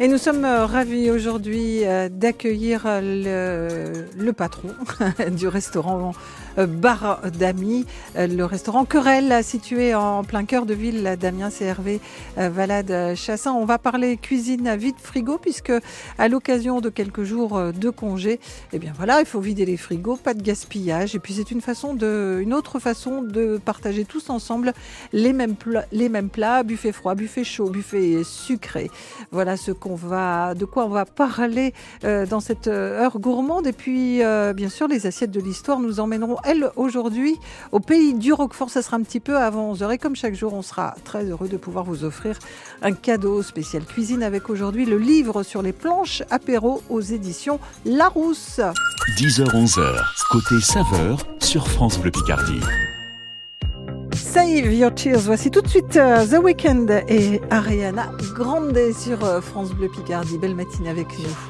et nous sommes euh, ravis aujourd'hui euh, d'accueillir le, le, patron du restaurant euh, bar d'amis, euh, le restaurant Querelle, situé en plein cœur de ville d'Amiens, CRV euh, Valade Chassin. On va parler cuisine vide frigo, puisque à l'occasion de quelques jours de congé, eh bien voilà, il faut vider les frigos, pas de gaspillage. Et puis c'est une façon une autre façon de partager tous ensemble les mêmes plats, les mêmes plats, buffet froid, buffet chaud, buffet sucré. Voilà ce qu'on va, de quoi on va parler dans cette heure gourmande. Et puis, bien sûr, les assiettes de l'histoire nous emmèneront elle, aujourd'hui, au pays du Roquefort. Ça sera un petit peu avant 11h. Et comme chaque jour, on sera très heureux de pouvoir vous offrir un cadeau spécial cuisine avec aujourd'hui le livre sur les planches apéro aux éditions Larousse. 10h-11h, côté saveur sur France Bleu Picardie. Save Your Tears. Voici tout de suite euh, The Weeknd et Ariana Grande sur euh, France Bleu Picardie. Belle matinée avec nous.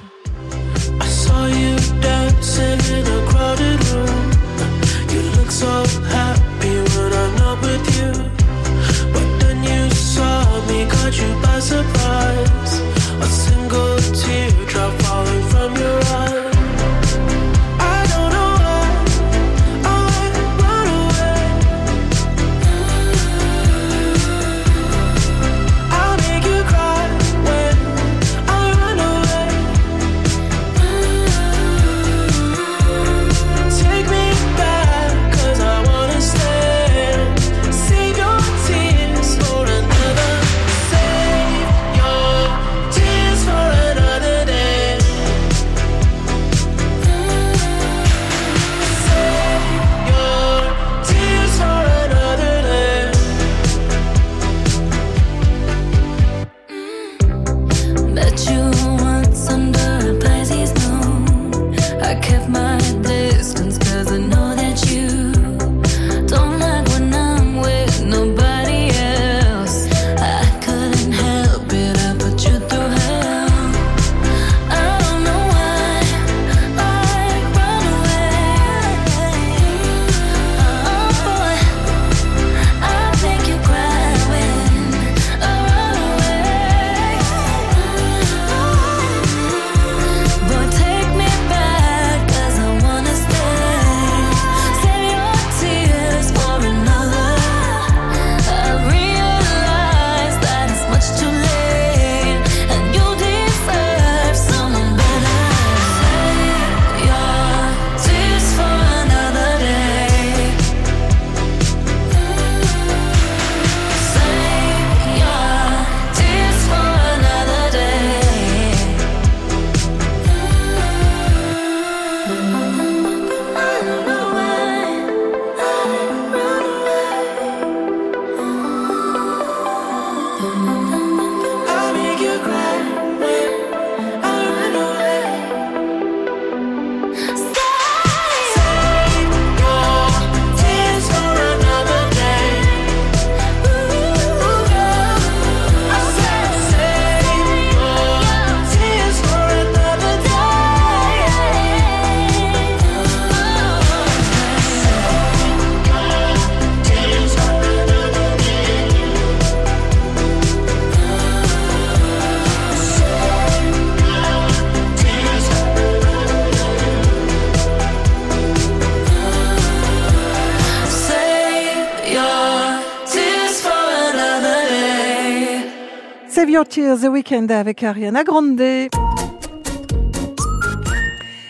The Weekend avec Ariana Grande.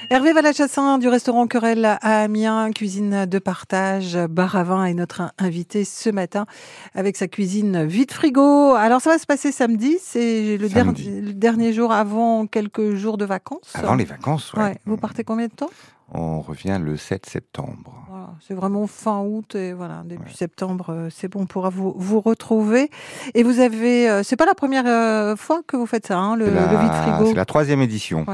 Hervé Valachassin du restaurant Querelle à Amiens, cuisine de partage, bar à vin est notre invité ce matin avec sa cuisine vide frigo. Alors ça va se passer samedi, c'est le, dernier jour avant quelques jours de vacances. Avant les vacances, ouais. Vous partez combien de temps? On revient le 7 septembre c'est vraiment fin août et voilà, début septembre, euh, c'est bon, on pourra vous, vous retrouver. Et vous avez, euh, c'est pas la première euh, fois que vous faites ça, hein, le, vide frigo. C'est la troisième édition.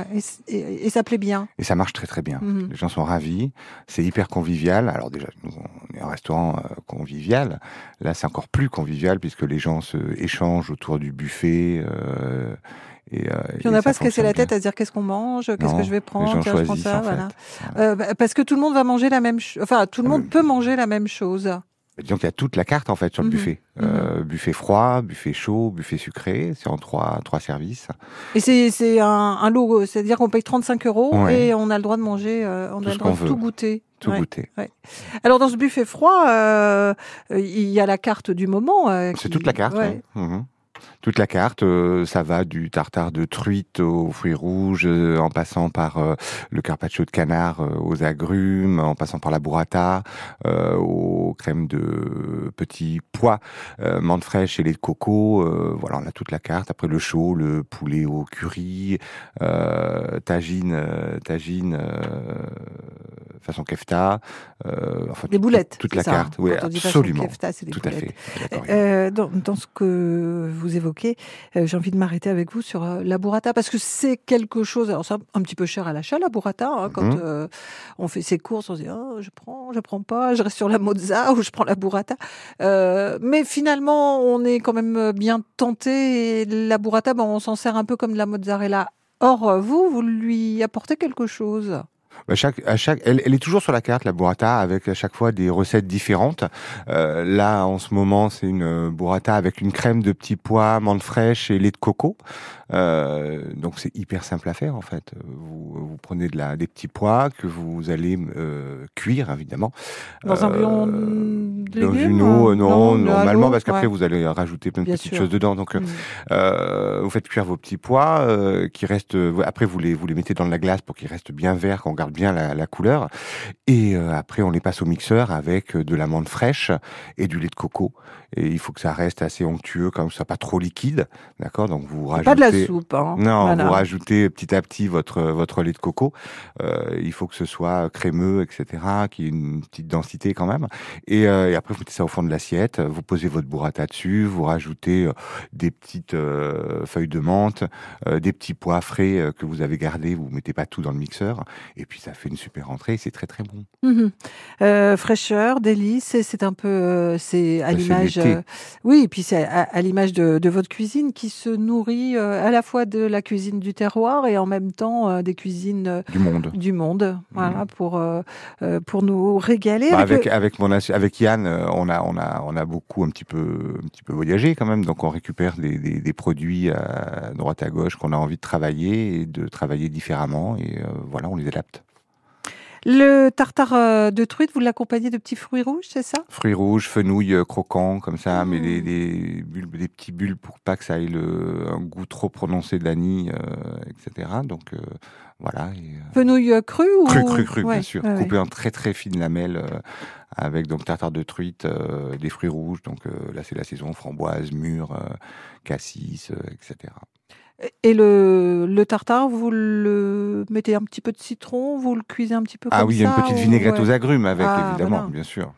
et, ça plaît bien. Et ça marche très très bien. Mhm. Les gens sont ravis. C'est hyper convivial. Alors déjà, nous, on est un restaurant convivial. Là, c'est encore plus convivial puisque les gens se échangent autour du buffet. Et, euh, Puis on n'a pas se casser la tête à se dire qu'est-ce qu'on mange, qu'est-ce que je vais prendre, tiens, je prends ça, en fait. voilà. Euh, parce que tout le monde va manger la même chose. Enfin, tout le monde Euh, peut manger la même chose. Disons qu'il y a toute la carte en fait sur le Mhm. buffet. Euh, buffet froid, buffet chaud, buffet sucré. C'est en trois trois services. Et c'est c'est un, un lot, c'est-à-dire qu'on paye 35 euros Ouais. et on a le droit de manger, euh, on Tout a le droit de tout goûter. Tout Ouais. goûter. Alors dans ce buffet froid, euh, euh, il y a la carte du moment. euh, C'est qui- toute la carte. ouais. Toute la carte, euh, ça va du tartare de truite aux fruits rouges, euh, en passant par euh, le carpaccio de canard aux agrumes, en passant par la burrata, aux crèmes de petits pois, menthe fraîche et lait de coco. voilà, on a toute la carte. Après le chaud, le poulet au curry, tagine, tagine façon kefta. enfin, Des boulettes. Toute la ça, hein. carte, oui, absolument. kefta, c'est des Tout à fait. Dans, dans ce que vous évoquez, euh, j'ai envie de m'arrêter avec vous sur euh, la burrata parce que c'est quelque chose. Alors, c'est un, un petit peu cher à l'achat la burrata. hein, quand Mhm. euh, on fait ses courses, on se dit oh, je prends, je prends pas, je reste sur la mozza ou je prends la burrata. Euh, mais finalement, on est quand même bien tenté. Et la burrata, ben, on s'en sert un peu comme de la mozzarella. Or, vous, vous lui apportez quelque chose. Bah, elle est toujours sur la carte, la burrata, avec à chaque fois des recettes différentes. Euh, là, en ce moment, c'est une euh, burrata avec une crème de petits pois, menthe fraîche et lait de coco. Euh, donc c'est hyper simple à faire en fait. Vous, vous prenez de la, des petits pois que vous allez euh, cuire évidemment. Dans un Euh, bouillon de dans légumes une eau, euh, non, normalement parce qu'après ouais. vous allez rajouter plein de Bien petites sûr. choses dedans. Donc euh, Mm. euh, vous faites cuire vos petits pois euh, qui restent. euh, Après, vous les vous les mettez dans de la glace pour qu'ils restent bien verts, qu'on garde bien la, la couleur. Et euh, après, on les passe au mixeur avec euh, de la menthe fraîche et du lait de coco. Et il faut que ça reste assez onctueux, comme ça, pas trop liquide, d'accord? Donc vous C'est rajoutez. soupe. Hein. Non, Voilà. vous rajoutez petit à petit votre votre lait de coco. Euh, il faut que ce soit crémeux, etc., qu'il y ait une petite densité quand même. Et, euh, et après, vous mettez ça au fond de l'assiette. Vous posez votre burrata dessus. Vous rajoutez euh, des petites euh, feuilles de menthe, des petits pois frais que vous avez gardés. Vous mettez pas tout dans le mixeur. Et puis ça fait une super entrée. C'est très très bon. Euh, fraîcheur, délice, c'est un peu, c'est à Bah, c'est l'image, oui, et puis c'est à, à l'image de, de votre cuisine qui se nourrit à la fois de la cuisine du terroir et en même temps euh, des cuisines euh, Du monde. du monde, voilà, pour euh, pour nous régaler. Bah, avec avec mon avec Yann, on a on a on a beaucoup un petit peu un petit peu voyagé quand même, donc on récupère des, des, des produits à droite à gauche qu'on a envie de travailler et de travailler différemment et euh, voilà, on les adapte. Le tartare euh, de truite, vous l'accompagnez de petits fruits rouges, c'est ça? Fruits rouges, fenouil euh, croquant comme ça, mais des, des bulles, des petits bulles pour pas que ça ait le, un goût trop prononcé d'anis, euh, etc. Donc euh, voilà. Et, euh, Fenouil cru ou Cru, cru, cru, Ouais, bien sûr. ouais. Coupé en très très fines lamelles avec donc tartare de truite, des fruits rouges. Donc là c'est la saison framboise, mûre, cassis, etc. Et le, le tartare, vous le mettez un petit peu de citron, vous le cuisez un petit peu Ah comme oui, il y a ça une petite vinaigrette aux agrumes avec Ah, évidemment, voilà. bien sûr.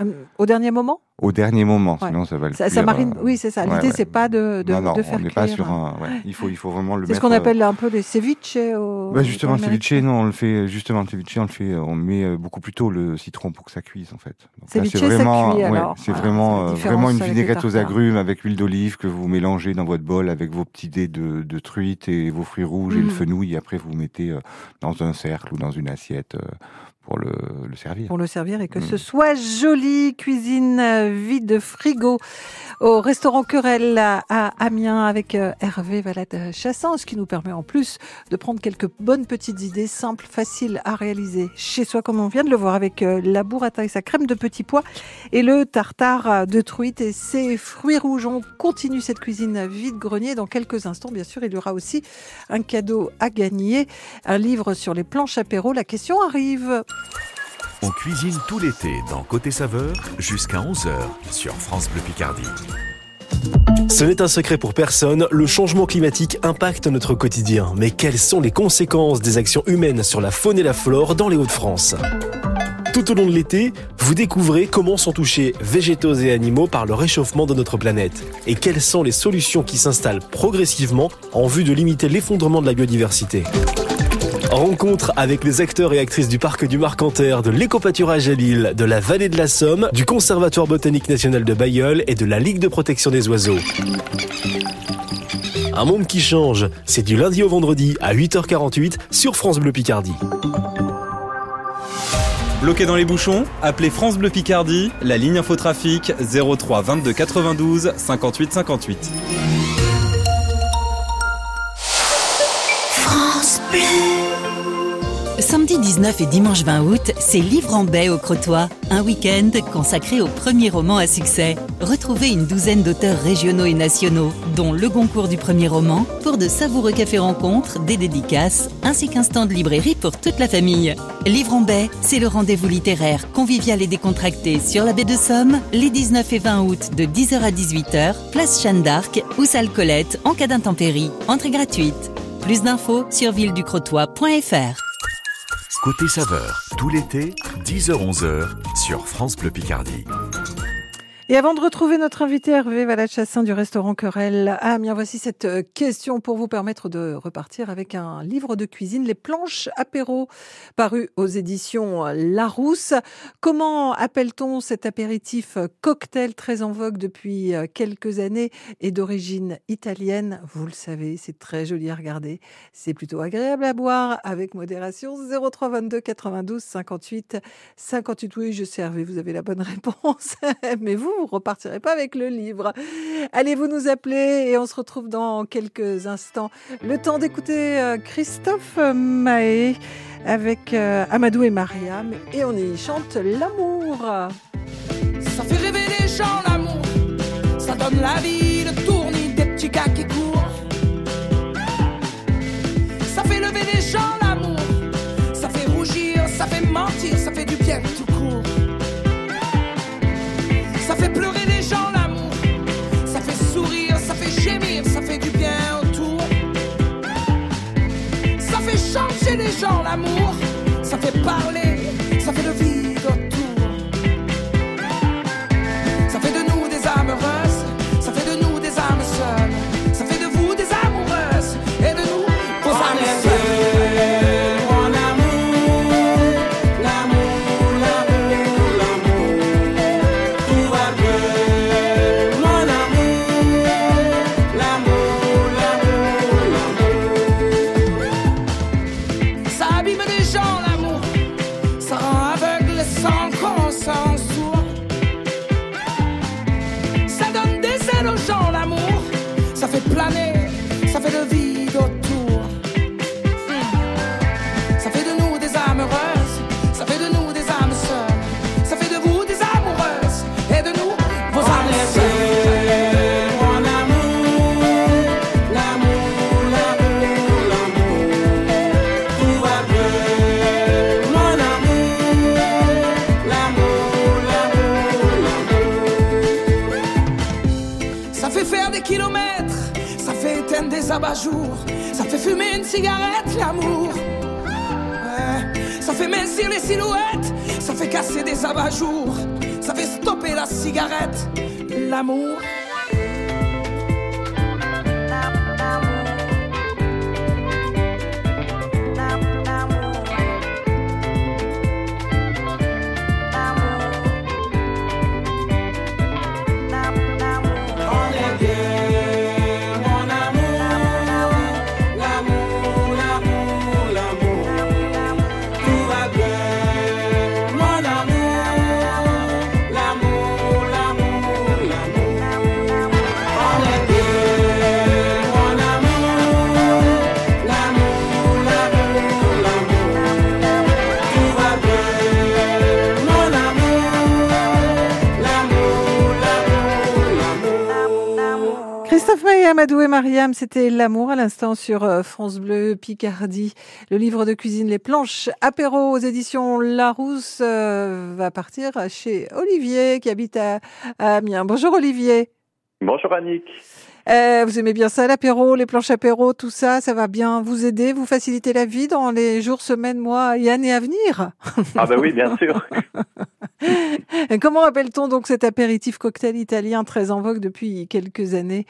Euh, Au dernier moment? Au dernier moment, Ouais. sinon ça va le ça, ça marine. euh, Oui, c'est ça. L'idée, ouais. c'est pas de, de, non, non, de faire on n'est pas sur un. Ouais, il faut, il faut vraiment le C'est ce qu'on euh, appelle un peu les ceviches. Au, Bah justement, en le ceviche, non, on le fait justement le ceviche, on le fait, on met euh, beaucoup plus tôt le citron pour que ça cuise en fait. C'est ça vraiment, cuit, ouais, alors. c'est vraiment, euh, vraiment une vinaigrette aux agrumes avec huile d'olive que vous mélangez dans votre bol avec vos petits dés de, de truite et vos fruits rouges et le Mhm. fenouil. Et après, vous mettez euh, dans un cercle ou dans une assiette euh, pour le, le servir. Pour le servir et que Mm. ce soit joli. Cuisine euh, vide frigo au restaurant Querelle à Amiens avec euh, Hervé Valade Chassin, ce qui nous permet en plus de prendre quelques bonnes petites idées simples, faciles à réaliser chez soi, comme on vient de le voir avec euh, la burrata et sa crème de petits pois et le tartare de truite et ses fruits rouges. On continue cette cuisine vide-grenier. Dans quelques instants, bien sûr, il y aura aussi un cadeau à gagner, un livre sur les planches apéro. La question arrive. On cuisine tout l'été dans Côté Saveur jusqu'à 11h sur France Bleu Picardie. Ce n'est un secret pour personne, le changement climatique impacte notre quotidien. Mais quelles sont les conséquences des actions humaines sur la faune et la flore dans les Hauts-de-France? Tout au long de l'été, vous découvrez comment sont touchés végétaux et animaux par le réchauffement de notre planète et quelles sont les solutions qui s'installent progressivement en vue de limiter l'effondrement de la biodiversité? Rencontre avec les acteurs et actrices du parc du Marcanterre, de l'éco-pâturage à Lille, de la vallée de la Somme, du Conservatoire botanique national de Bayeul et de la Ligue de protection des oiseaux. Un monde qui change, c'est du lundi au vendredi à 8h48 sur France Bleu Picardie. Bloqué dans les bouchons Appelez France Bleu Picardie, la ligne infotrafic 03 22 92 58 58. France Bleu Samedi 19 et dimanche 20 août, c'est Livre en baie au Crotoy, un week-end consacré au premier roman à succès. Retrouvez une douzaine d'auteurs régionaux et nationaux, dont le Goncourt du premier roman, pour de savoureux cafés rencontres, des dédicaces, ainsi qu'un stand de librairie pour toute la famille. Livre en baie, c'est le rendez-vous littéraire convivial et décontracté sur la baie de Somme, les 19 et 20 août de 10h à 18h, place Jeanne d'Arc ou salle Colette en cas d'intempérie. Entrée gratuite. Plus d'infos sur villeducrotoy.fr. Côté saveur, tout l'été, 10h-11h sur France Bleu Picardie. Et avant de retrouver notre invité Hervé Valachassin du restaurant Querelle à Amiens, voici cette euh, question pour vous permettre de repartir avec un livre de cuisine, Les planches apéro, paru aux éditions Larousse. Comment appelle-t-on cet apéritif cocktail très en vogue depuis euh, quelques années et d'origine italienne? Vous le savez, c'est très joli à regarder. C'est plutôt agréable à boire avec modération. 03 22 92 58 58. Oui, je sais Hervé, vous avez la bonne réponse. Mais vous, vous repartirez pas avec le livre. Allez, vous nous appeler et on se retrouve dans quelques instants. Le temps d'écouter euh, Christophe Mahé avec euh, Amadou et Mariam et on y chante l'amour. Ça fait rêver les gens l'amour, ça donne la vie, le tournis des petits gars qui courent. Ça fait lever les gens gens l'amour, ça fait parler, ça fait casser des abat-jours, ça fait stopper la cigarette, l'amour. Amadou et Mariam, c'était L'amour à l'instant sur euh, France Bleu Picardie. Le livre de cuisine Les planches apéro aux éditions Larousse euh, va partir chez Olivier qui habite à, à Amiens. Bonjour Olivier. Bonjour Annick. Euh, vous aimez bien ça, l'apéro, les planches apéro, tout ça, ça va bien vous aider, vous faciliter la vie dans les jours, semaines, mois et années à venir? Ah ben oui, bien sûr. Comment appelle-t-on donc cet apéritif cocktail italien très en vogue depuis quelques années?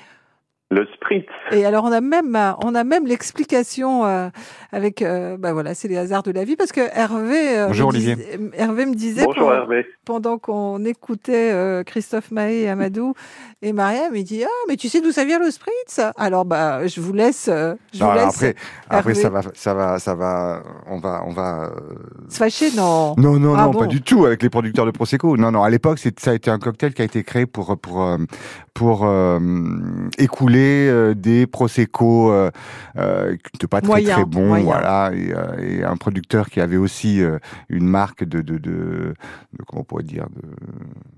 Le spritz. Et alors on a même euh, on a même l'explication euh, avec euh, bah voilà c'est les hasards de la vie parce que Hervé euh, Bonjour, me Olivier. disait- Hervé me disait Bonjour pen- Hervé. pendant qu'on écoutait euh, Christophe Mahé et Amadou et Mariam il dit ah mais tu sais d'où ça vient le spritz? Alors bah je vous laisse euh, je Non, vous laisse après, après Hervé. ça va, ça va, ça va, on va, on va. euh, se fâcher non Non, non, Ah non, bon pas du tout avec les producteurs de prosecco. Non, non, à l'époque, c'est- ça a été un cocktail qui a été créé pour pour pour euh, euh, des prosecco euh, euh, qui n'étaient pas très Moyen, très bons, moyen. voilà, et, euh, et un producteur qui avait aussi euh, une marque de de, de, de- comment on pourrait dire de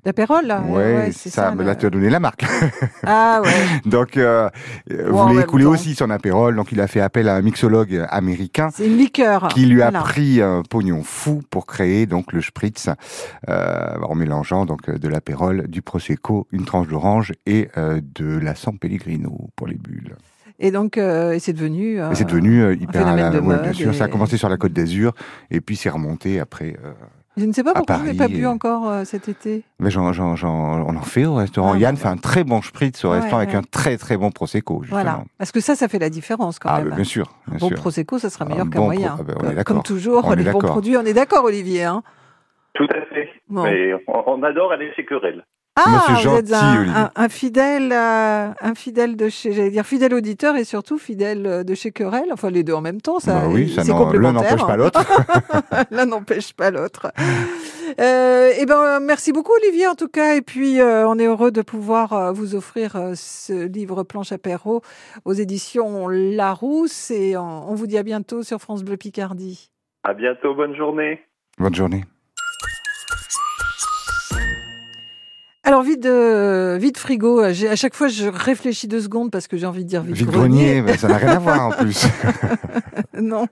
d'apérole là ouais, ça, mais le- là tu as donné la marque. ah ouais. Donc euh, euh, voulait même écouler temps. aussi son apérole, donc il a fait appel à un mixologue américain c'est une liqueur. qui lui a pris un pognon fou pour créer donc le spritz euh, en mélangeant donc euh, de l'apérole, du prosecco, une tranche d'orange et euh, de la San Pellegrino pour les bulles. et donc euh, et c'est devenu euh, et c'est devenu euh, hyper phénomène de ouais, mode bien sûr, ça a commencé sur la Côte d'Azur et puis c'est remonté après. euh, je ne sais pas à pourquoi je n'ai pas bu et- encore euh, cet été mais j'en, j'en, j'en- on en fait au restaurant. Ah, Yann bah, fait un très bon spritz au Ouais, restaurant avec un très très bon prosecco. Justement. voilà parce que ça ça fait la différence quand Ah, même bah, bien sûr, bien bon sûr. prosecco ça sera meilleur qu'un bon moyen pro- ah ben, on est Comme- toujours On est les bons produits on est d'accord Olivier hein Tout à fait. Bon. Mais on, on adore aller chez Querelle. Ah, vous êtes un, un- un fidèle, euh, un fidèle de chez, j'allais dire fidèle auditeur et surtout fidèle euh, de chez Querelle. Enfin, les deux en même temps, ça, Bah oui, ça l'un n'empêche pas l'autre. l'un n'empêche pas l'autre. Euh, eh ben, merci beaucoup, Olivier, en tout cas. Et puis, euh, on est heureux de pouvoir euh, vous offrir ce livre Planche apéro aux éditions Larousse. Et on, on vous dit à bientôt sur France Bleu Picardie. À bientôt, bonne journée. Bonne journée. Alors, vide, euh, vide frigo. J'ai- À chaque fois, je réfléchis deux secondes parce que j'ai envie de dire vide, Vide grenier, ben, ça n'a rien à voir en plus. non.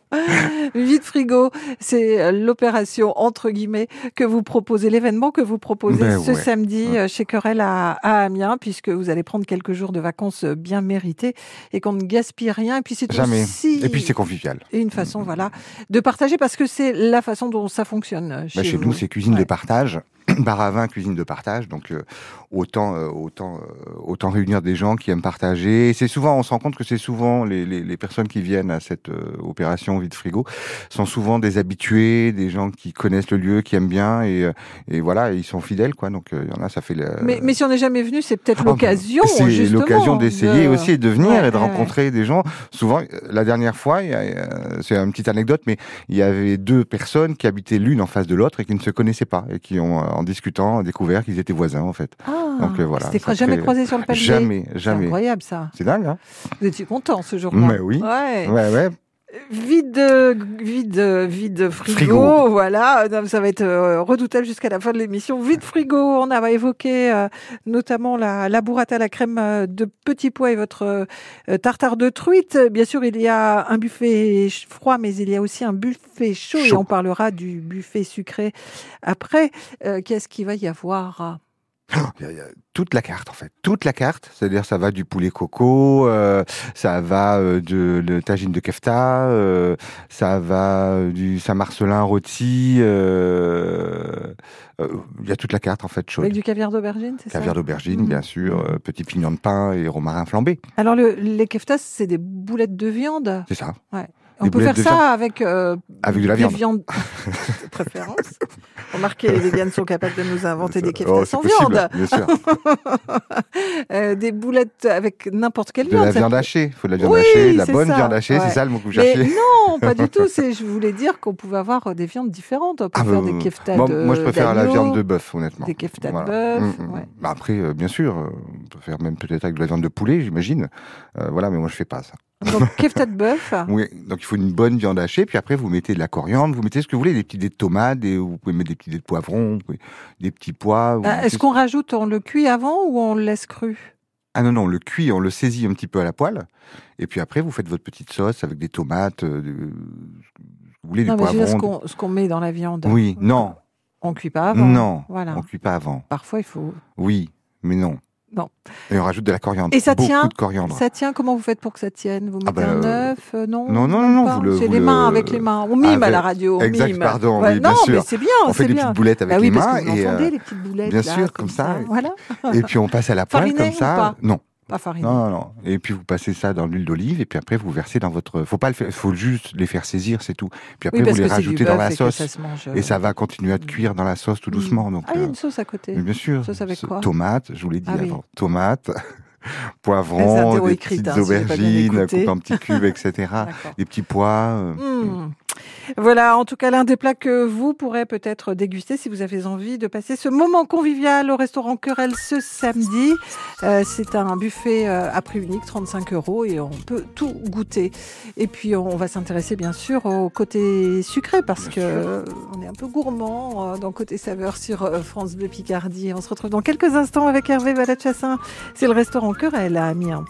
Vide frigo, c'est euh, l'opération entre guillemets que vous proposez, l'événement que vous proposez Ben ce ouais. samedi euh, chez Querelle à, à Amiens, puisque vous allez prendre quelques jours de vacances euh, bien mérités et qu'on ne gaspille rien. Et puis c'est Jamais. aussi Et puis c'est convivial. une façon, voilà, de partager parce que c'est la façon dont ça fonctionne euh, chez, Bah, chez nous, c'est cuisine Ouais. de partage. Bar à vin, cuisine de partage. Donc, euh, autant, euh, autant, euh, autant réunir des gens qui aiment partager. C'est souvent, on se rend compte que c'est souvent les, les, les personnes qui viennent à cette euh, opération vide frigo sont souvent des habitués, des gens qui connaissent le lieu, qui aiment bien et, euh, et voilà, ils sont fidèles, quoi. Donc, euh, il y en a, ça fait. Mais, mais si on n'est jamais venu, c'est peut-être Oh, l'occasion. C'est l'occasion d'essayer de- aussi et de venir Ouais, et de ouais, ouais. rencontrer des gens. Souvent, la dernière fois, euh, c'est une petite anecdote, mais il y avait deux personnes qui habitaient l'une en face de l'autre et qui ne se connaissaient pas et qui ont, euh, en discutant, découvert qu'ils étaient voisins en fait. Ah, Donc, euh, voilà, C'était jamais crée- croisé sur le palier. Jamais, C'est jamais. incroyable ça. C'est dingue, hein Vous étiez content ce jour-là. Mais oui. Ouais. Ouais, ouais. Vide, vide, vide frigo, Frigo. voilà. Ça va être euh, redoutable jusqu'à la fin de l'émission. Vide frigo, on a évoqué euh, notamment la, la burrata à la crème euh, de petits pois et votre euh, tartare de truite. Bien sûr, il y a un buffet froid, mais il y a aussi un buffet chaud, et on parlera du buffet sucré après. Euh, Qu'est-ce qu'il va y avoir? Toute la carte en fait, toute la carte. C'est-à-dire ça va du poulet coco, euh, ça va euh, de le tagine de kefta, euh, ça va euh, du Saint-Marcelin rôti. euh, euh, Il y a toute la carte en fait chaude. Avec du caviar d'aubergine, c'est ça? Caviar d'aubergine, Mhm. bien sûr, euh, petit pignon de pain et romarin flambé. Alors, le, les keftas, c'est des boulettes de viande? C'est ça. On Des peut faire ça avec, euh, Avec de la viande. de préférence. Remarquez, les véganes sont capables de nous inventer des keftas Oh, sans possible, viande. bien sûr. Euh, des boulettes avec n'importe quelle De viande. la ça viande hachée. Il faut de la viande Oui, hachée, de la bonne ça, viande hachée. ouais. C'est ça le mot que vous Mais cherchez non, pas du tout. Je voulais dire qu'on pouvait avoir euh, des viandes différentes. On peut Ah, faire bah, des keftas moi, de moi, je préfère la viande de bœuf, honnêtement. Des keftas Voilà. de bœuf. Mm, mm. ouais. Bah après, euh, bien sûr, peut faire même peut-être avec de la viande de poulet, j'imagine. Euh, voilà, mais moi je fais pas ça. Donc, kefta de bœuf? Oui, donc il faut une bonne viande hachée, puis après vous mettez de la coriandre, vous mettez ce que vous voulez, des petits dés de tomates, des, vous pouvez mettre des petits dés de poivrons, pouvez- des petits pois. Euh, Est-ce qu'on rajoute, on le cuit avant ou on le laisse cru? Ah non, non, on le cuit, on le saisit un petit peu à la poêle, et puis après vous faites votre petite sauce avec des tomates, euh, vous voulez, Non, mais je veux dire, ce poivron. qu'on, met dans la viande. Oui, non, On cuit pas avant. non, Voilà. on cuit pas avant. Parfois, il faut. Oui, mais non. Non. Et on rajoute de la coriandre. Et ça beaucoup tient de coriandre. Ça tient, comment vous faites pour que ça tienne Vous mettez Ah bah, un euh, œuf euh, Non, non, non, non, le- C'est vous les le- mains avec les mains. On mime à la radio. On Exact, mime. pardon, Ouais, oui, bien non, sûr. mais c'est bien. On fait des bien. petites boulettes avec Bah oui, les parce mains que vous et, entendez euh, les petites boulettes. bien là, sûr, comme ça. Voilà. et puis on passe à la poêle comme ça. non, Pas fariné. Non, non, non. Et puis vous passez ça dans l'huile d'olive et puis après vous versez dans votre. Faut pas le faire. Faut juste les faire saisir, c'est tout. Puis après Oui, vous les rajoutez dans la sauce ça se mange, euh, et ça va continuer à cuire dans la sauce tout doucement. Donc Ah, il y a euh, une sauce à côté. mais bien sûr. Sauce avec quoi? Tomates, je vous l'ai dit Ah oui. avant. Tomates, Les poivrons, des petites hein, si aubergines écouté. coupées en petits cubes, etc. Des petits pois. euh, Hmm. Voilà, en tout cas, l'un des plats que vous pourrez peut-être déguster si vous avez envie de passer ce moment convivial au restaurant Querelle ce samedi. Euh, c'est un buffet euh, à prix unique, 35 euros, et on peut tout goûter. Et puis, on va s'intéresser bien sûr au côté sucré parce que euh, on est un peu gourmand euh, dans côté saveur sur France Bleu Picardie. On se retrouve dans quelques instants avec Hervé Valachassin. C'est le restaurant Querelle à Amiens.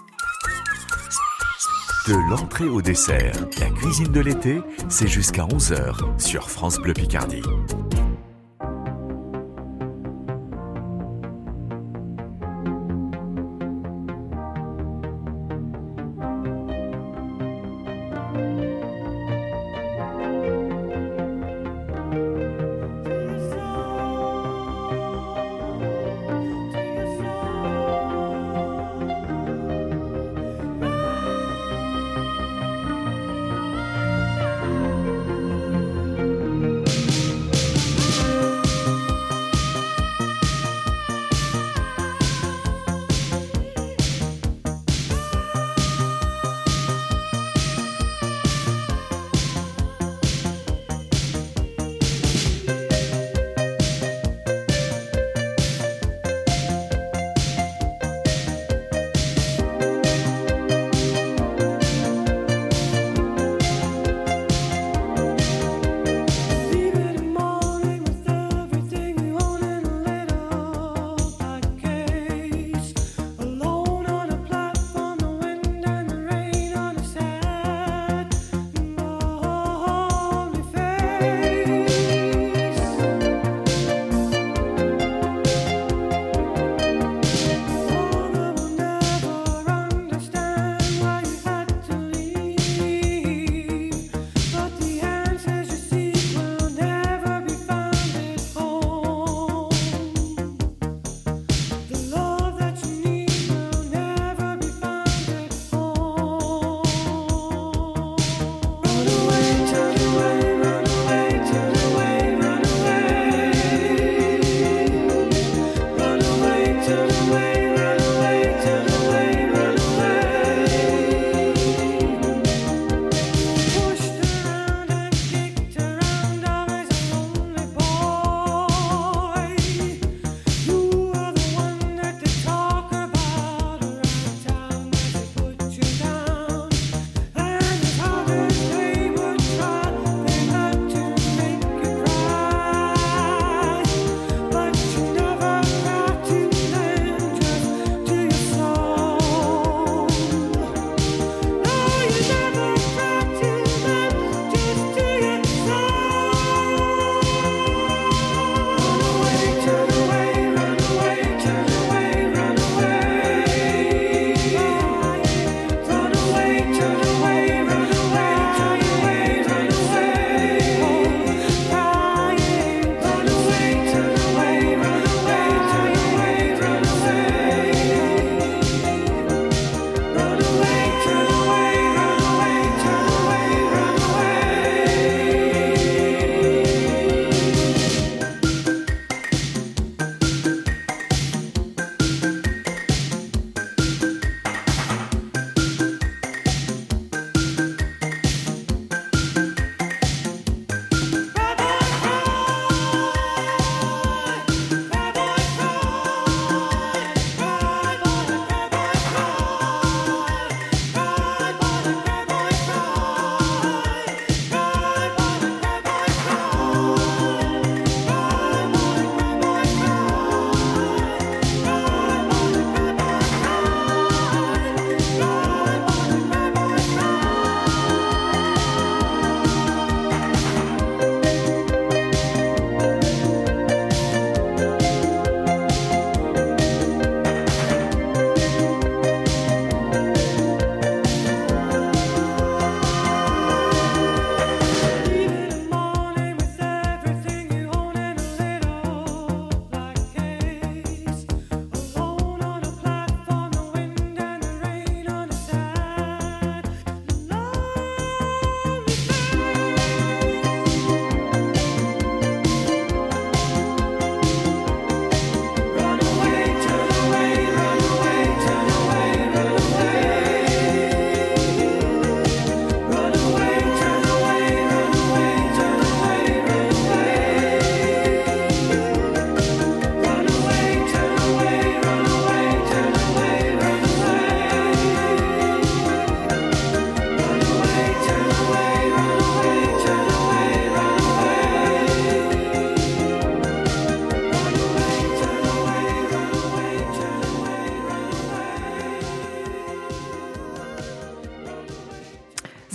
De l'entrée au dessert, la cuisine de l'été, c'est jusqu'à 11h sur France Bleu Picardie.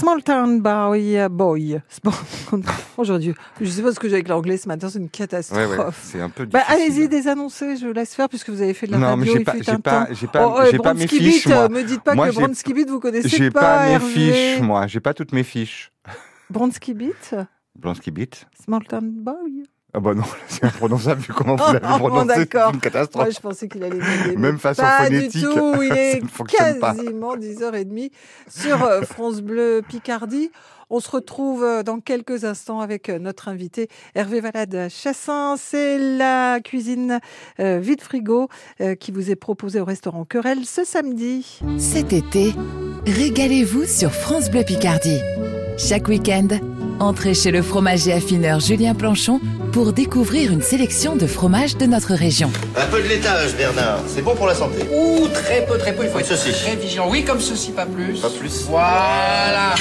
Small Town Boy. boy. Aujourd'hui, je sais pas ce que j'ai avec l'anglais ce matin, c'est une catastrophe. ouais, c'est un peu Bah, allez-y, désannoncez, je vous laisse faire puisque vous avez fait de la Non, mais radio. j'ai pas, fut j'ai pas, j'ai pas, Oh, pas mes Bronski fiches, Beat, moi. me dites pas Moi, que Bronski Beat, vous connaissez pas, pas mes Hervé. fiches, moi. J'ai pas toutes mes fiches. Bronski Beat, Blonsky Beat. Small Town Boy. Ah bah non, c'est imprononçable vu comment vous l'avez Oh, prononcé. C'est d'accord. une catastrophe. Moi, je pensais qu'il allait m'aider. Même façon pas phonétique, du tout. Il est pas. quasiment 10h30 sur euh, France Bleu Picardie. On se retrouve euh, dans quelques instants avec euh, notre invité Hervé Valade Chassin. C'est la cuisine euh, vide frigo euh, qui vous est proposée au restaurant Querelle ce samedi. Cet été, régalez-vous sur France Bleu Picardie. Chaque week-end, entrez chez le fromager affineur Julien Planchon pour découvrir une sélection de fromages de notre région. Un peu de laitage, Bernard. C'est bon pour la santé. Ouh, très peu, très peu. Il faut être ceci. très vigilant. Oui, comme ceci, pas plus. Pas plus. Voilà.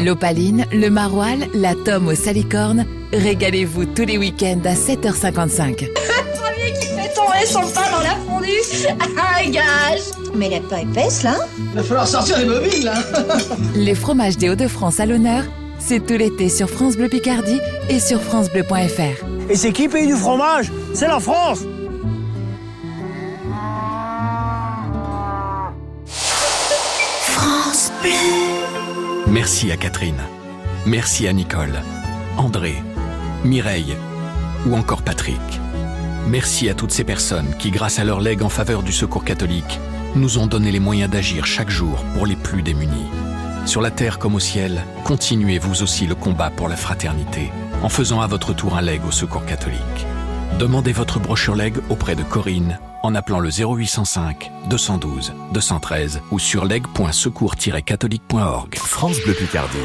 L'opaline, le maroilles, la tome aux salicornes, régalez-vous tous les week-ends à 7h55. Premier qui fait tomber son pain dans la fondue. Ah, gage Mais elle est pas épaisse, là Il va falloir sortir les bobines, là. Les fromages des Hauts-de-France à l'honneur, c'est tout l'été sur France Bleu Picardie et sur francebleu.fr. Et c'est qui paye du fromage? C'est la France. France Bleu Merci à Catherine. Merci à Nicole, André, Mireille ou encore Patrick. Merci à toutes ces personnes qui, grâce à leur legs en faveur du secours catholique, nous ont donné les moyens d'agir chaque jour pour les plus démunis. Sur la terre comme au ciel, continuez vous aussi le combat pour la fraternité en faisant à votre tour un leg au secours catholique. Demandez votre brochure leg auprès de Corinne en appelant le 0805 212 213 ou sur leg.secours-catholique.org. France Bleu Picardie,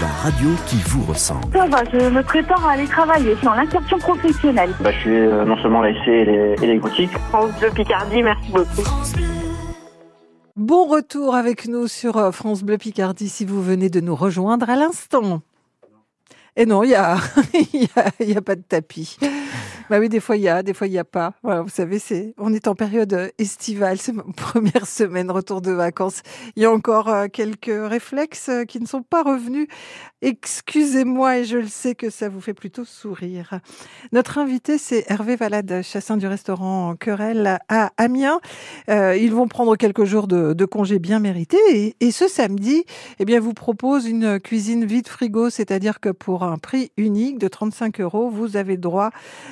la radio qui vous ressemble. Ça va, je me prépare à aller travailler dans l'insertion professionnelle. Bah, je fais euh, non seulement la SC et les, et les boutiques. France Bleu Picardie, merci beaucoup. Bon retour avec nous sur euh, France Bleu Picardie si vous venez de nous rejoindre à l'instant. Et non, il y a, y a pas de tapis. Bah oui, des fois il y a, des fois il y a pas. Voilà, vous savez, c'est, on est en période euh, estivale, c'est ma première semaine retour de vacances. Il y a encore euh, quelques réflexes euh, qui ne sont pas revenus. Excusez-moi, et je le sais que ça vous fait plutôt sourire. Notre invité, c'est Hervé Valade, chassin du restaurant Querelle à Amiens. Ils vont prendre quelques jours de, de congé bien mérités. Et, ce samedi, eh bien, vous propose une cuisine vide frigo, c'est-à-dire que pour un prix unique de 35 euros, vous avez droit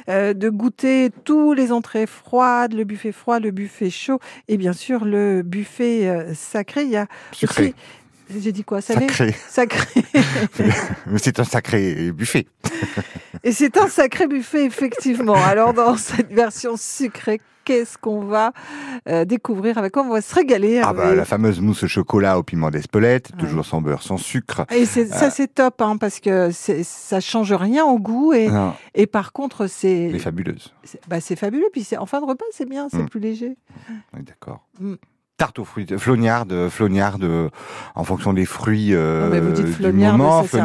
euh, de goûter tous les entrées froides, le buffet froid, le buffet chaud et bien sûr le buffet euh, sacré. Il y a Sucré. aussi- J'ai dit quoi salé? Sacré. Sacré. Mais c'est un sacré buffet. Et c'est un sacré buffet, effectivement. Alors, dans cette version sucrée, qu'est-ce qu'on va euh, découvrir Avec quoi on va se régaler Ah bah, la fameuse mousse au chocolat au piment d'Espelette, toujours sans beurre, sans sucre. Et c'est, ça, Euh, c'est top, hein, parce que c'est, ça change rien au goût. Et, par contre, c'est, Elle est fabuleuse. c'est, bah, c'est fabuleux. Puis c'est, en fin de repas, c'est bien, c'est Mm. plus léger. Oui, d'accord. Mm. Tarte aux fruits, flognarde, flognarde, euh, en fonction des fruits euh, Non, mais vous dites du flognarde, moment. ça, c'est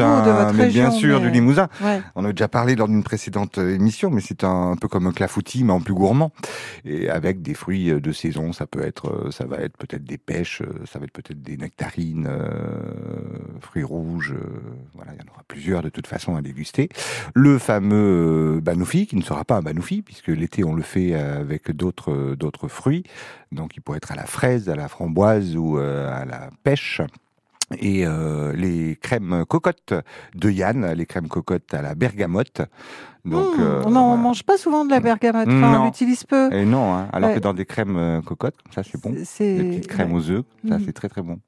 un de votre mais bien sûr, mais- du Limousin. Ouais. On a déjà parlé lors d'une précédente euh, émission, mais c'est un, un peu comme un clafoutis, mais en plus gourmand. Et avec des fruits euh, de saison, ça peut être, euh, ça va être peut-être des pêches, euh, ça va être peut-être des nectarines, euh, fruits rouges. euh, voilà, il y en aura plusieurs de toute façon à déguster. Le fameux euh, banoufi, qui ne sera pas un banoufi, puisque l'été on le fait euh, avec d'autres euh, d'autres fruits. Donc il pourrait être à la fraise, à la framboise ou euh, à la pêche. Et euh, les crèmes cocottes de Yann, les crèmes cocottes à la bergamote. Donc, Mm, euh, on n'en mange pas souvent de la bergamote. Enfin, on Non. l'utilise peu. et non, hein, alors Ouais. que dans des crèmes cocottes, comme ça c'est bon. C'est- Des petites crèmes ouais. aux œufs, ça Mhm. c'est très très bon.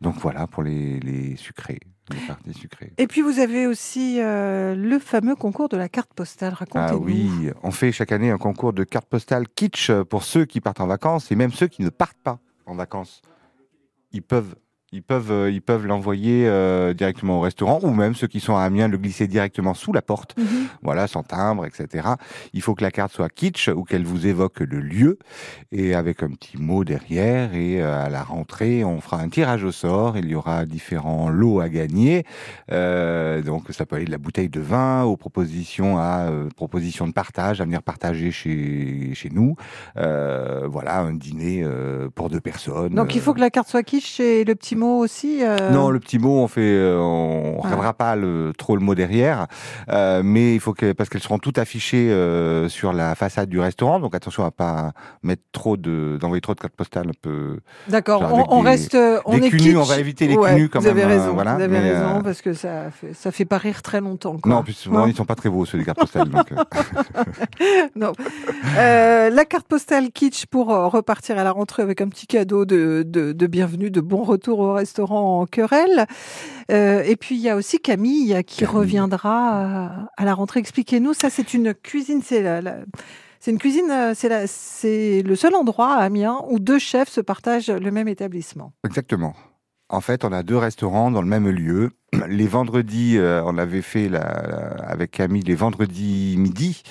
Donc voilà pour les, les sucrés, les parties sucrées. Et puis, vous avez aussi euh, le fameux concours de la carte postale. Ah Racontez-nous. oui, on fait chaque année un concours de cartes postales kitsch pour ceux qui partent en vacances et même ceux qui ne partent pas en vacances. Ils peuvent, ils peuvent, euh, ils peuvent l'envoyer euh, directement au restaurant ou même ceux qui sont à Amiens le glisser directement sous la porte. Mhm. Voilà, sans timbre, etc. Il faut que la carte soit kitsch ou qu'elle vous évoque le lieu et avec un petit mot derrière. Et euh, à la rentrée, on fera un tirage au sort. Il y aura différents lots à gagner. Euh, donc ça peut aller de la bouteille de vin aux propositions à euh, propositions de partage à venir partager chez chez nous. Euh, voilà, un dîner euh, pour deux personnes. Donc, il faut que la carte soit quiche et le petit mot aussi euh, Non, le petit mot, on fait, euh, on Ah. regardera pas le, trop le mot derrière, euh, mais il faut que parce qu'elles seront toutes affichées euh, sur la façade du restaurant, donc attention à pas mettre trop de, d'envoyer trop de cartes postales un peu. D'accord, on, avec on des- reste, on des est cul nus, kitsch. on va éviter les Ouais, nus quand vous même, Avez raison, voilà, vous avez mais, raison parce que ça fait, ça fait pas rire très longtemps. Quoi. Non, en plus souvent, Non. ils sont pas très beaux ceux des cartes postales. donc, non. La carte postale kitsch pour repartir à la rentrée avec un petit cadeau de, de, de bienvenue, de bon retour au restaurant en querelle. Euh, et puis il y a aussi Camille qui reviendra euh, à la rentrée. Expliquez-nous, ça c'est une cuisine, c'est la- la- c'est une cuisine, euh, c'est le seul endroit à Amiens où deux chefs se partagent le même établissement. Exactement. En fait, on a deux restaurants dans le même lieu. Les vendredis, euh, on avait fait la, la- avec Camille les vendredis midi.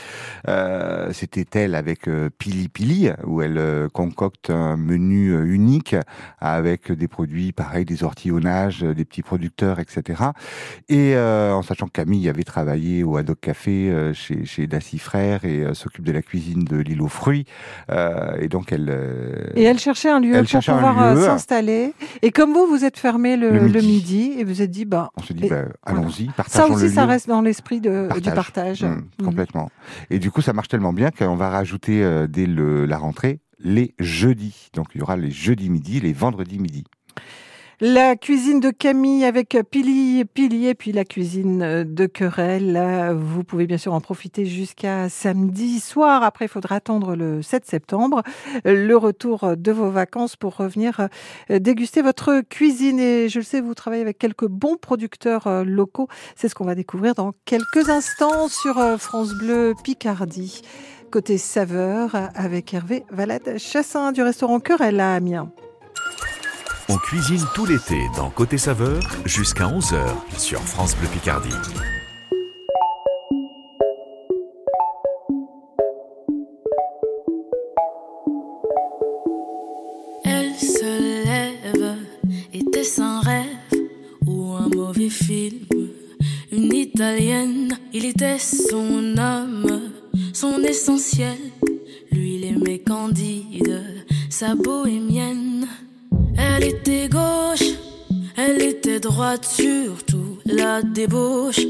Euh, C'était elle avec euh, Pili Pili, où elle euh, concocte un menu euh, unique avec des produits pareils, des orties au nage, euh, des petits producteurs, etc. Et euh, en sachant que Camille avait travaillé au Haddock Café chez, chez Dacy Frères et s'occupe de la cuisine de l'île aux fruits. Euh, et donc elle. euh, Et elle cherchait un lieu elle pour pouvoir s'installer. Et comme vous, vous êtes fermé le, Le le midi. midi. et vous êtes dit, bah, On se dit, bah, allons-y, ça partageons aussi, le ça lieu. reste dans l'esprit du partage. Mmh, Mhm. Complètement. Et du coup, ça marche tellement bien qu'on va rajouter euh, dès le- la rentrée les jeudis. Donc, il y aura les jeudis midi, les vendredis midi. La cuisine de Camille avec Pili, Pili et puis la cuisine de Querelle. Là, Vous pouvez bien sûr en profiter jusqu'à samedi soir. Après, il faudra attendre le 7 septembre, le retour de vos vacances pour revenir euh, déguster votre cuisine. Et je le sais, vous travaillez avec quelques bons producteurs euh, locaux. C'est ce qu'on va découvrir dans quelques instants sur euh, France Bleu Picardie. Côté saveur, avec Hervé Valade-Chassin du restaurant Querelle à Amiens. On cuisine tout l'été dans Côté Saveur jusqu'à 11h sur France Bleu Picardie. Elle se lève, était-ce un rêve ou un mauvais film Une italienne, il était son âme, son essentiel. Lui, il aimait Candide, sa bohémienne. Droite, surtout la débauche.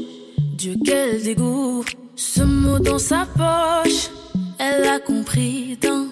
Dieu, quel dégoût, ce mot dans sa poche, elle a compris d'un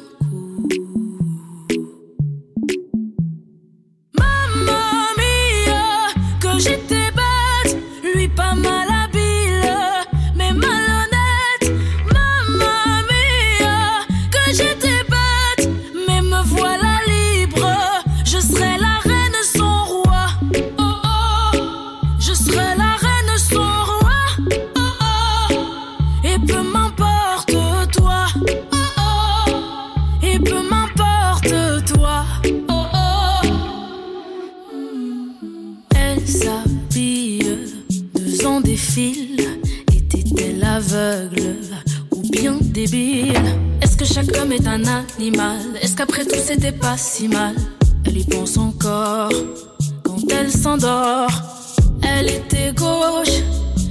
Était-elle aveugle ou bien débile Est-ce que chaque homme est un animal? Est-ce qu'après tout c'était pas si mal? Elle y pense encore quand elle s'endort. Elle était gauche,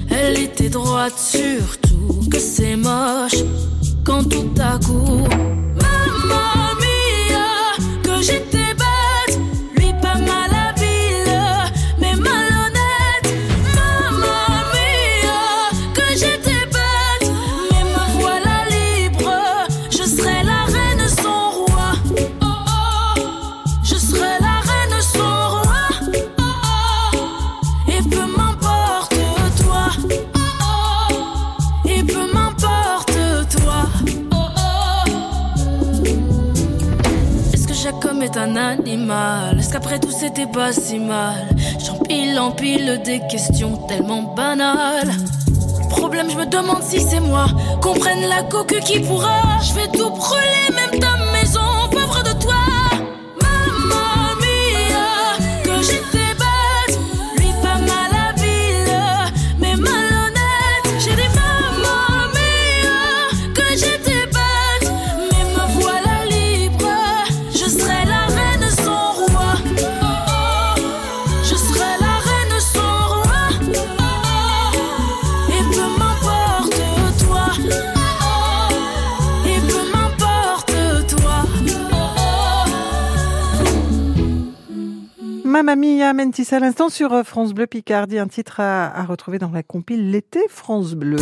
elle était droite, surtout que c'est moche quand tout à coup. Mamma mia, que j'étais Est-ce qu'après tout c'était pas si mal? J'empile, empile des questions tellement banales. Problème, je me demande si c'est moi. Qu'on prenne la coque qui pourra. Je vais tout brûler, même ta Mia Mentis à l'instant sur euh, France Bleu Picardie, un titre à, à retrouver dans la compile L'été France Bleu.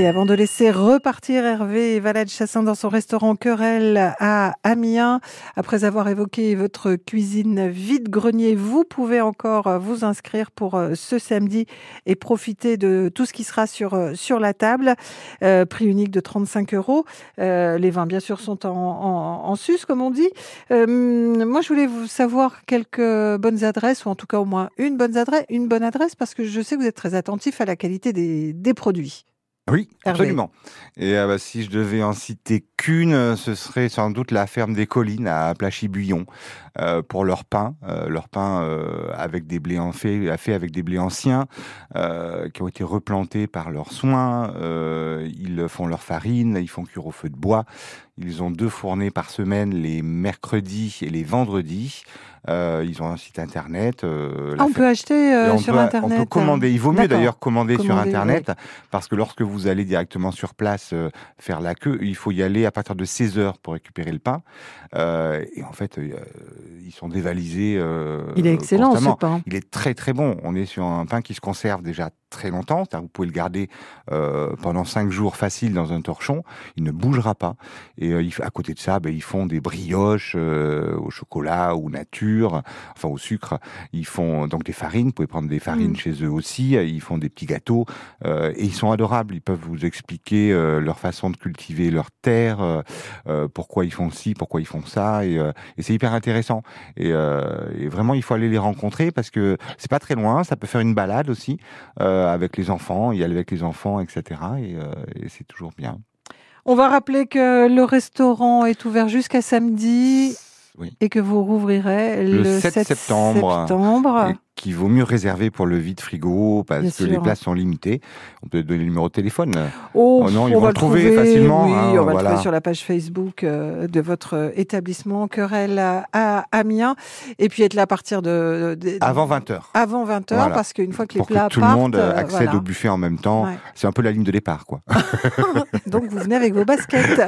Et avant de laisser repartir Hervé Valade Chassin dans son restaurant Querelle à Amiens, après avoir évoqué votre cuisine vide-grenier, vous pouvez encore vous inscrire pour euh, ce samedi et profiter de tout ce qui sera sur, euh, sur la table. Euh, prix unique de 35 euros. Euh, les vins, bien sûr, sont en, en, en sus, comme on dit. Euh, moi, je voulais vous savoir quelques bonnes adresses, ou en tout cas au moins une bonne adresse, une bonne adresse parce que je sais que vous êtes très attentif à la qualité des, des produits. Oui, Hervé. absolument. Et euh, bah, si je devais en citer qu'une, euh, ce serait sans doute la ferme des collines à Plachy-Buyon euh, pour leur pain, euh, leur pain avec des blés en fait, fait avec des blés anciens qui ont été replantés par leurs soins. Ils font leur farine, ils font cuire au feu de bois. Ils ont deux fournées par semaine, les mercredis et les vendredis. Euh, ils ont un site internet. euh, Ah, on peut acheter euh, on sur peut- Internet. On peut commander. Il vaut mieux d'ailleurs commander, sur Internet parce que lorsque vous allez directement sur place faire la queue, il faut y aller à partir de 16 heures pour récupérer le pain. Et en fait, ils sont dévalisés. Il est excellent, ce pain. Il est très très bon. On est sur un pain qui se conserve déjà très longtemps. C'est-à-dire Vous pouvez le garder euh, pendant 5 jours facile dans un torchon. Il ne bougera pas. Et euh, à côté de ça, ben, ils font des brioches euh, au chocolat ou nature, enfin au sucre. Ils font donc des farines. Vous pouvez prendre des farines Mm. chez eux aussi. Ils font des petits gâteaux euh, et ils sont adorables. Ils peuvent vous expliquer euh, leur façon de cultiver leur terre, euh, pourquoi ils font ci, pourquoi ils font ça, et, euh, et c'est hyper intéressant. Et, euh, et vraiment, il faut aller les rencontrer parce que c'est pas très loin. Ça peut faire une balade aussi euh, avec les enfants, y aller avec les enfants, etc. Et, euh, et c'est toujours bien. On va rappeler que le restaurant est ouvert jusqu'à samedi Oui. et que vous rouvrirez le, Le 7 septembre. septembre. Qu'il vaut mieux réserver pour le vide frigo parce Bien que sûr. les places sont limitées. On peut donner le numéro de téléphone. Oh, Oh non, ils on vont va le trouver trouver, facilement, Oui, hein, on va le trouver sur la page Facebook euh, de votre euh, établissement Querelle à, Amiens. Et puis être là à partir de, Avant 20h. avant 20h Voilà. parce qu'une fois que les Pour plats que tout le monde euh, accède voilà. au buffet en même temps. Ouais. C'est un peu la ligne de départ, quoi. Donc vous venez avec vos baskets.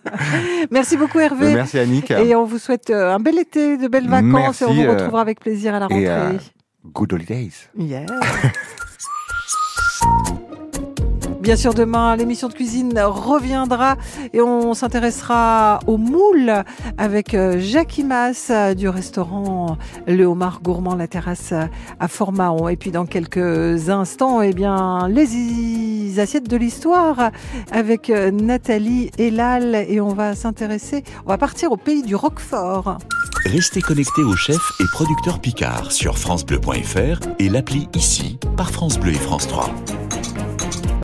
Merci beaucoup Hervé. Merci Annick. Et on vous souhaite un bel été, de belles vacances et on vous retrouvera avec plaisir à la rentrée. Good holidays. Yeah. Bien sûr, demain, l'émission de cuisine reviendra et on s'intéressera aux moules avec euh, Jackie Mass euh, du restaurant Le Homard Gourmand, la terrasse euh, à Fort-Mahon. Et puis dans quelques instants, eh bien, les assiettes de l'histoire avec euh, Nathalie Elal et on va s'intéresser, on va partir au pays du Roquefort. Restez connectés aux chefs et producteurs Picard sur FranceBleu.fr et l'appli ici par France Bleu et France 3.